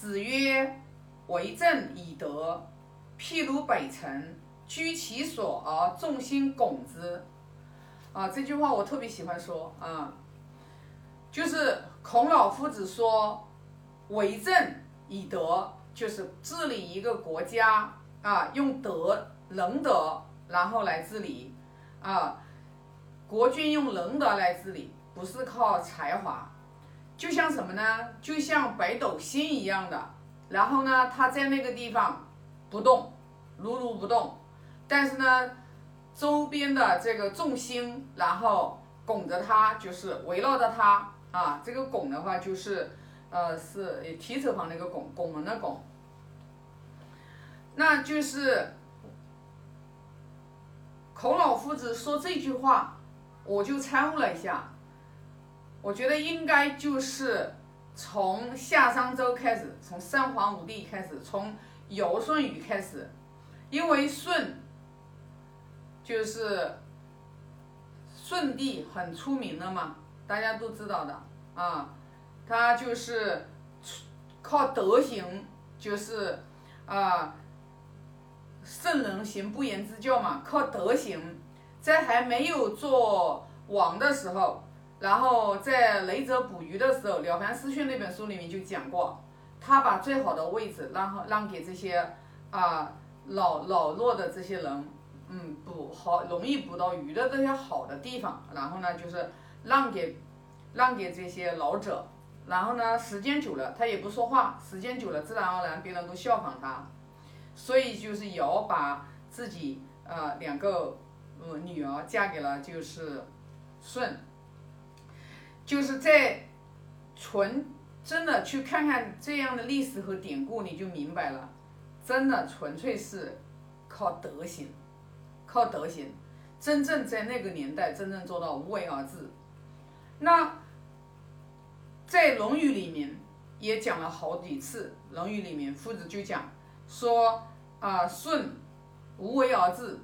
子曰：“为政以德，譬如北辰，居其所而众星拱之。”啊，这句话我特别喜欢说啊，就是孔老夫子说：“为政以德，就是治理一个国家啊，用德仁德，然后来治理啊。国君用仁德来治理，不是靠才华。就像什么呢？就像北斗星一样的，然后呢，它在那个地方不动，如如不动，但是呢，周边的这个众星，然后拱着它，就是围绕着它啊。这个拱的话，就是呃，是提手旁那个拱，拱门的拱。那就是孔老夫子说这句话。我就参悟了一下，我觉得应该就是从夏商周开始，从三皇五帝开始，从尧舜禹开始，因为舜就是舜帝很出名的嘛，大家都知道的啊，他就是靠德行，就是啊圣人行不言之教嘛，靠德行。在还没有做王的时候，然后在雷泽捕鱼的时候，《了凡四训》那本书里面就讲过，他把最好的位置让让给这些啊老老弱的这些人，嗯，捕好容易捕到鱼的这些好的地方，然后呢就是让给让给这些老者，然后呢时间久了他也不说话，时间久了自然而然别人都效仿他，所以就是尧把自己呃两个。呃，女儿嫁给了就是舜，就是在纯真的去看看这样的历史和典故，你就明白了，真的纯粹是靠德行，靠德行，真正在那个年代真正做到无为而治。那在《论语》里面也讲了好几次，《论语》里面夫子就讲说啊，舜无为而治。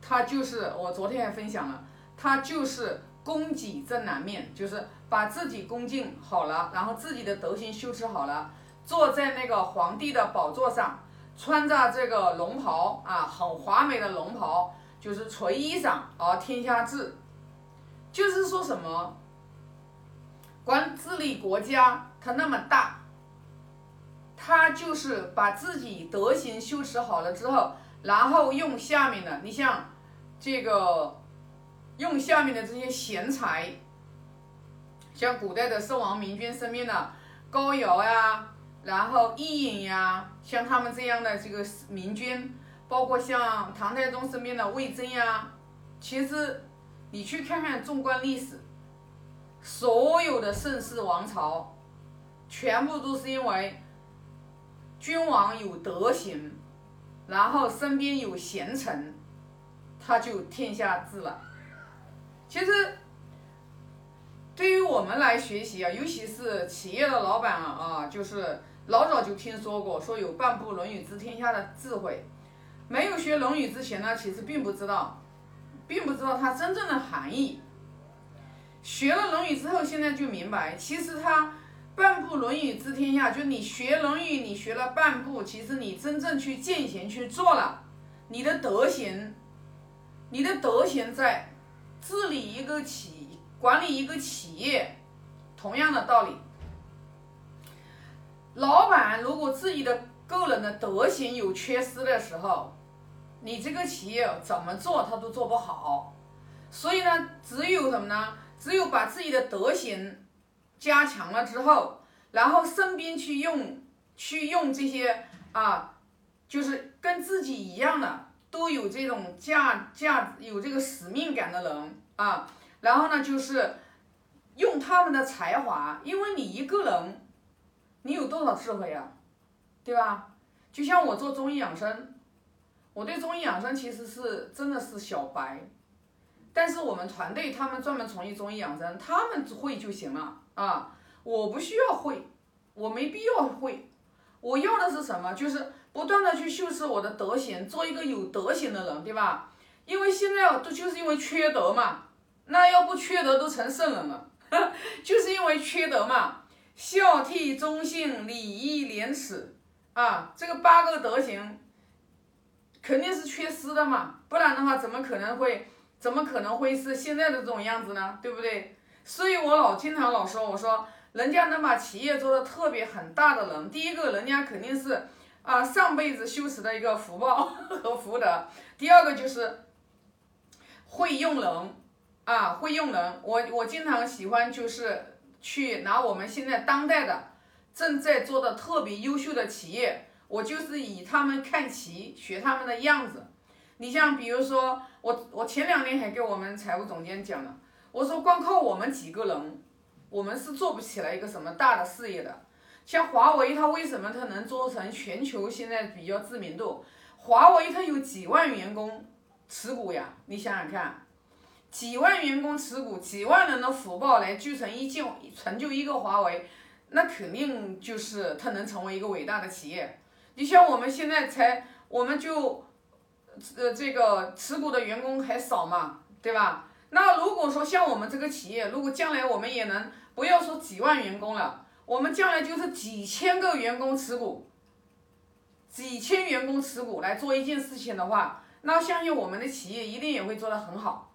他就是我昨天还分享了，他就是供给正南面，就是把自己恭敬好了，然后自己的德行修持好了，坐在那个皇帝的宝座上，穿着这个龙袍啊，很华美的龙袍，就是垂衣裳而天下治，就是说什么，管治理国家，他那么大，他就是把自己德行修持好了之后，然后用下面的，你像。这个用下面的这些贤才，像古代的圣王明君身边的高尧呀，然后伊尹呀，像他们这样的这个明君，包括像唐太宗身边的魏征呀，其实你去看看纵观历史，所有的盛世王朝，全部都是因为君王有德行，然后身边有贤臣。他就天下治了。其实，对于我们来学习啊，尤其是企业的老板啊，啊，就是老早就听说过，说有半部《论语》治天下的智慧。没有学《论语》之前呢，其实并不知道，并不知道它真正的含义。学了《论语》之后，现在就明白，其实它半部《论语》治天下，就你学《论语》，你学了半部，其实你真正去践行去做了，你的德行。你的德行在治理一个企、管理一个企业，同样的道理。老板如果自己的个人的德行有缺失的时候，你这个企业怎么做他都做不好。所以呢，只有什么呢？只有把自己的德行加强了之后，然后身边去用、去用这些啊，就是跟自己一样的。都有这种价价有这个使命感的人啊，然后呢，就是用他们的才华，因为你一个人，你有多少智慧啊，对吧？就像我做中医养生，我对中医养生其实是真的是小白，但是我们团队他们专门从事中医养生，他们会就行了啊，我不需要会，我没必要会，我要的是什么？就是。不断的去修饰我的德行，做一个有德行的人，对吧？因为现在都就是因为缺德嘛，那要不缺德都成圣人了，就是因为缺德嘛。孝悌忠信礼义廉耻啊，这个八个德行肯定是缺失的嘛，不然的话怎么可能会怎么可能会是现在的这种样子呢？对不对？所以我老经常老说，我说人家能把企业做的特别很大的人，第一个人家肯定是啊上辈子修持的一个福报 和福德，第二个就是会用人啊会用人，我我经常喜欢就是。去拿我们现在当代的正在做的特别优秀的企业，我就是以他们看齐，学他们的样子。你像比如说，我我前两天还给我们财务总监讲了，我说光靠我们几个人，我们是做不起来一个什么大的事业的。像华为，它为什么它能做成全球现在比较知名度？华为它有几万员工持股呀，你想想看。几万员工持股，几万人的福报来聚成一件，成就一个华为，那肯定就是它能成为一个伟大的企业。你像我们现在才，我们就，呃，这个持股的员工还少嘛，对吧？那如果说像我们这个企业，如果将来我们也能不要说几万员工了，我们将来就是几千个员工持股，几千员工持股来做一件事情的话，那相信我们的企业一定也会做得很好。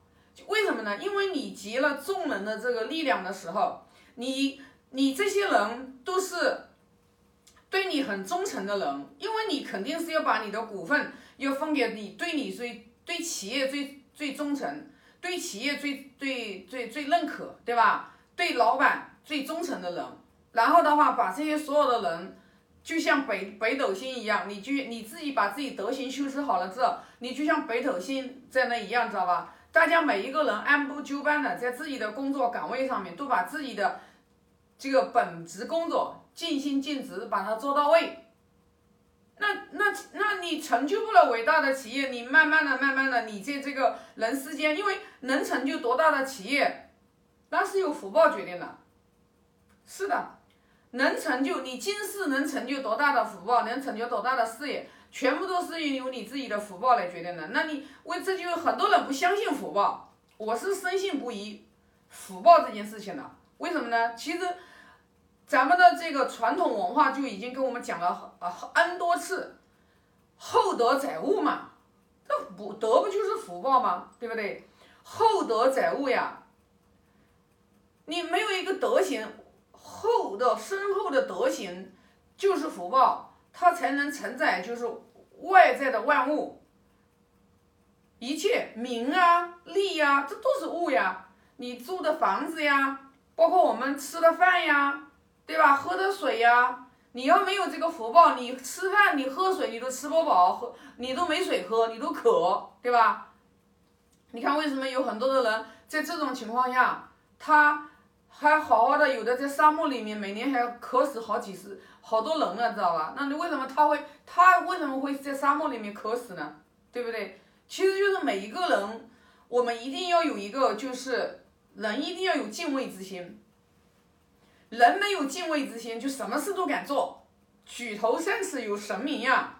为什么呢？因为你集了众人的这个力量的时候，你你这些人都是对你很忠诚的人，因为你肯定是要把你的股份要分给你对你最对企业最最忠诚，对企业最最最最认可，对吧？对老板最忠诚的人，然后的话把这些所有的人，就像北北斗星一样，你就你自己把自己德行修饰好了之后，你就像北斗星在那一样，知道吧？大家每一个人按部就班的在自己的工作岗位上面，都把自己的这个本职工作尽心尽职把它做到位。那那那你成就不了伟大的企业，你慢慢的、慢慢的，你在这个人世间，因为能成就多大的企业，那是由福报决定的。是的，能成就你今世能成就多大的福报，能成就多大的事业。全部都是由你自己的福报来决定的。那你为这就很多人不相信福报，我是深信不疑福报这件事情的。为什么呢？其实咱们的这个传统文化就已经跟我们讲了啊 n 多次，厚德载物嘛，这不德不就是福报吗？对不对？厚德载物呀，你没有一个德行厚的深厚的德行，就是福报。它才能承载，就是外在的万物，一切名啊、利呀，这都是物呀。你住的房子呀，包括我们吃的饭呀，对吧？喝的水呀，你要没有这个福报，你吃饭、你喝水，你都吃不饱，喝你都没水喝，你都渴，对吧？你看为什么有很多的人在这种情况下，他还好好的，有的在沙漠里面，每年还要渴死好几十。好多人了，知道吧？那你为什么他会他为什么会在沙漠里面渴死呢？对不对？其实就是每一个人，我们一定要有一个，就是人一定要有敬畏之心。人没有敬畏之心，就什么事都敢做。举头三尺有神明呀，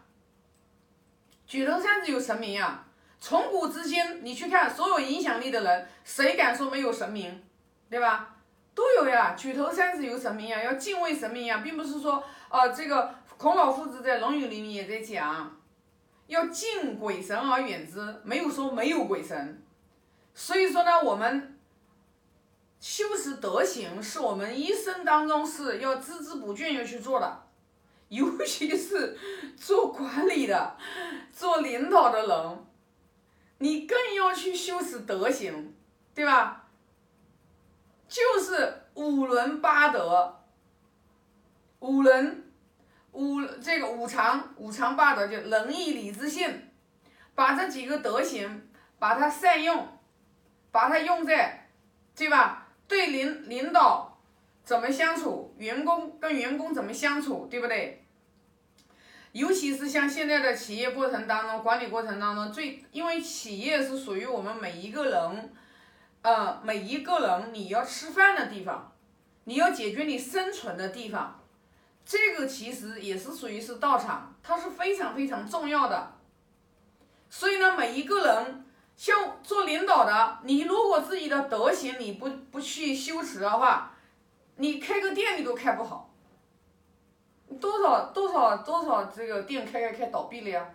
举头三尺有神明呀。从古至今，你去看所有影响力的人，谁敢说没有神明？对吧？都有呀，举头三尺有神明呀，要敬畏神明呀，并不是说。啊，这个孔老夫子在《论语》里面也在讲，要敬鬼神而远之，没有说没有鬼神。所以说呢，我们修持德行是我们一生当中是要孜孜不倦要去做的，尤其是做管理的、做领导的人，你更要去修持德行，对吧？就是五伦八德。五伦，五这个五常，五常八德就仁义礼智信，把这几个德行，把它善用，把它用在，对吧？对领领导怎么相处，员工跟员工怎么相处，对不对？尤其是像现在的企业过程当中，管理过程当中，最因为企业是属于我们每一个人，呃，每一个人你要吃饭的地方，你要解决你生存的地方。这个其实也是属于是道场，它是非常非常重要的。所以呢，每一个人像做领导的，你如果自己的德行你不不去修持的话，你开个店你都开不好，多少多少多少这个店开开开倒闭了呀，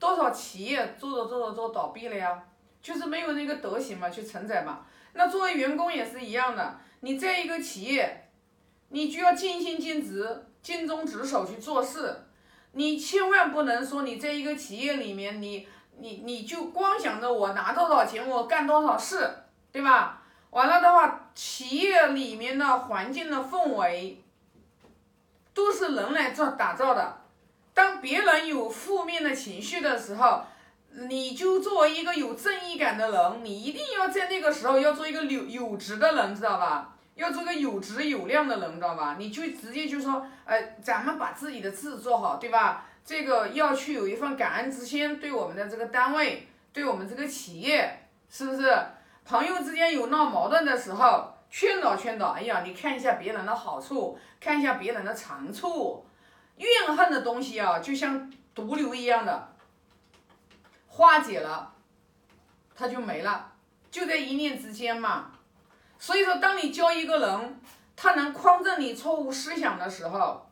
多少企业做着做着做倒闭了呀，就是没有那个德行嘛，去承载嘛。那作为员工也是一样的，你在一个企业，你就要尽心尽职、尽忠职守去做事，你千万不能说你在一个企业里面，你你你就光想着我拿多少钱，我干多少事，对吧？完了的话，企业里面的环境的氛围，都是人来做打造的。当别人有负面的情绪的时候，你就作为一个有正义感的人，你一定要在那个时候要做一个有有值的人，知道吧？要做个有值有量的人，知道吧？你就直接就说，呃，咱们把自己的事做好，对吧？这个要去有一份感恩之心，对我们的这个单位，对我们这个企业，是不是？朋友之间有闹矛盾的时候，劝导劝导。哎呀，你看一下别人的好处，看一下别人的长处。怨恨的东西啊，就像毒瘤一样的，化解了，它就没了，就在一念之间嘛。所以说，当你教一个人，他能匡正你错误思想的时候，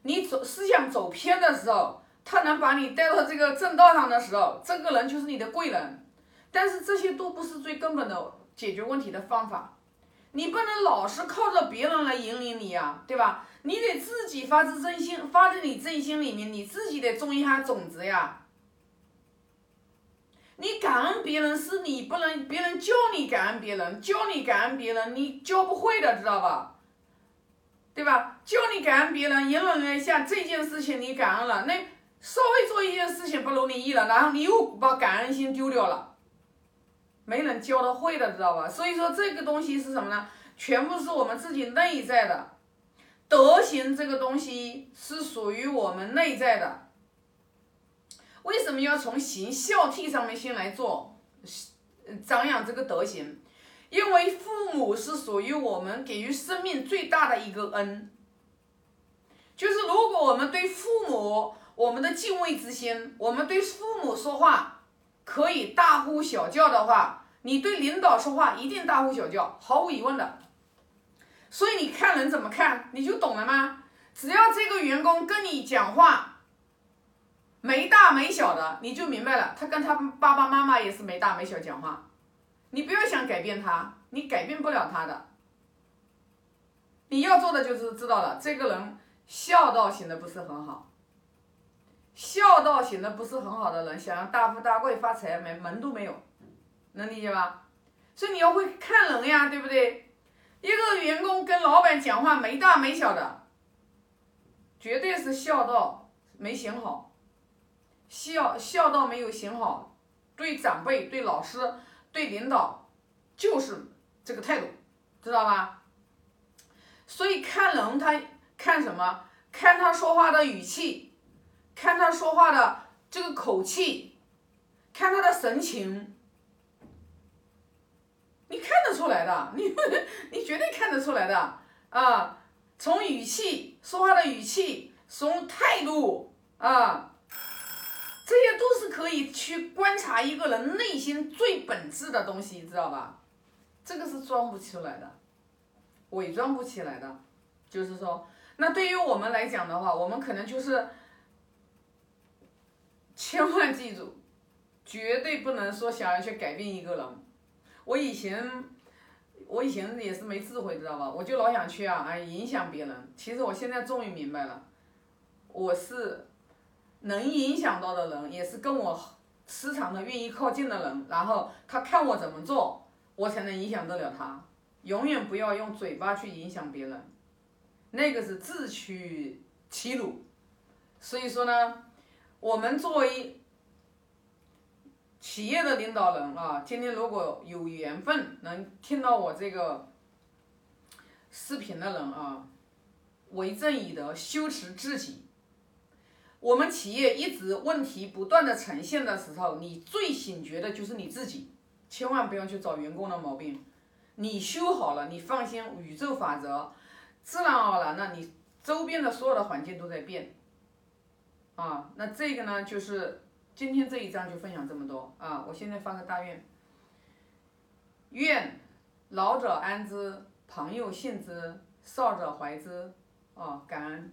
你走思想走偏的时候，他能把你带到这个正道上的时候，这个人就是你的贵人。但是这些都不是最根本的解决问题的方法，你不能老是靠着别人来引领你呀，对吧？你得自己发自真心，发自你真心里面，你自己得种一下种子呀。你感恩别人是你不能别人教你感恩别人，教你感恩别人，你教不会的，知道吧？对吧？教你感恩别人，引领了一下这件事情你感恩了，那稍微做一件事情不如你意了，然后你又把感恩心丢掉了。没人教的会的，知道吧？所以说这个东西是什么呢？全部是我们自己内在的德行，这个东西是属于我们内在的。为什么要从行孝悌上面先来做，长养这个德行？因为父母是属于我们给予生命最大的一个恩。就是如果我们对父母我们的敬畏之心，我们对父母说话可以大呼小叫的话。你对领导说话一定大呼小叫，毫无疑问的。所以你看人怎么看，你就懂了吗？只要这个员工跟你讲话没大没小的，你就明白了，他跟他爸爸妈妈也是没大没小讲话。你不要想改变他，你改变不了他的。你要做的就是知道了，这个人孝道行的不是很好，孝道行的不是很好的人，想要大富大贵发财，没门都没有。能理解吧？所以你要会看人呀，对不对？一个员工跟老板讲话没大没小的，绝对是孝道没行好，孝孝道没有行好，对长辈、对老师、对领导就是这个态度，知道吧？所以看人，他看什么？看他说话的语气，看他说话的这个口气，看他的神情。你看得出来的，你 你绝对看得出来的啊！从语气说话的语气，从态度啊，这些都是可以去观察一个人内心最本质的东西，知道吧？这个是装不出来的，伪装不起来的。就是说，那对于我们来讲的话，我们可能就是千万记住，绝对不能说想要去改变一个人。我以前，我以前也是没智慧，知道吧？我就老想去啊，哎，影响别人。其实我现在终于明白了，我是能影响到的人，也是跟我时常的愿意靠近的人。然后他看我怎么做，我才能影响得了他。永远不要用嘴巴去影响别人，那个是自取其辱。所以说呢，我们作为。企业的领导人啊，今天如果有缘分能听到我这个视频的人啊，为正以德，修持自己。我们企业一直问题不断的呈现的时候，你最醒觉的就是你自己，千万不要去找员工的毛病。你修好了，你放心，宇宙法则自然而然的，你周边的所有的环境都在变。啊，那这个呢，就是。今天这一章就分享这么多啊！我现在发个大愿，愿老者安之，朋友信之，少者怀之，啊，感恩。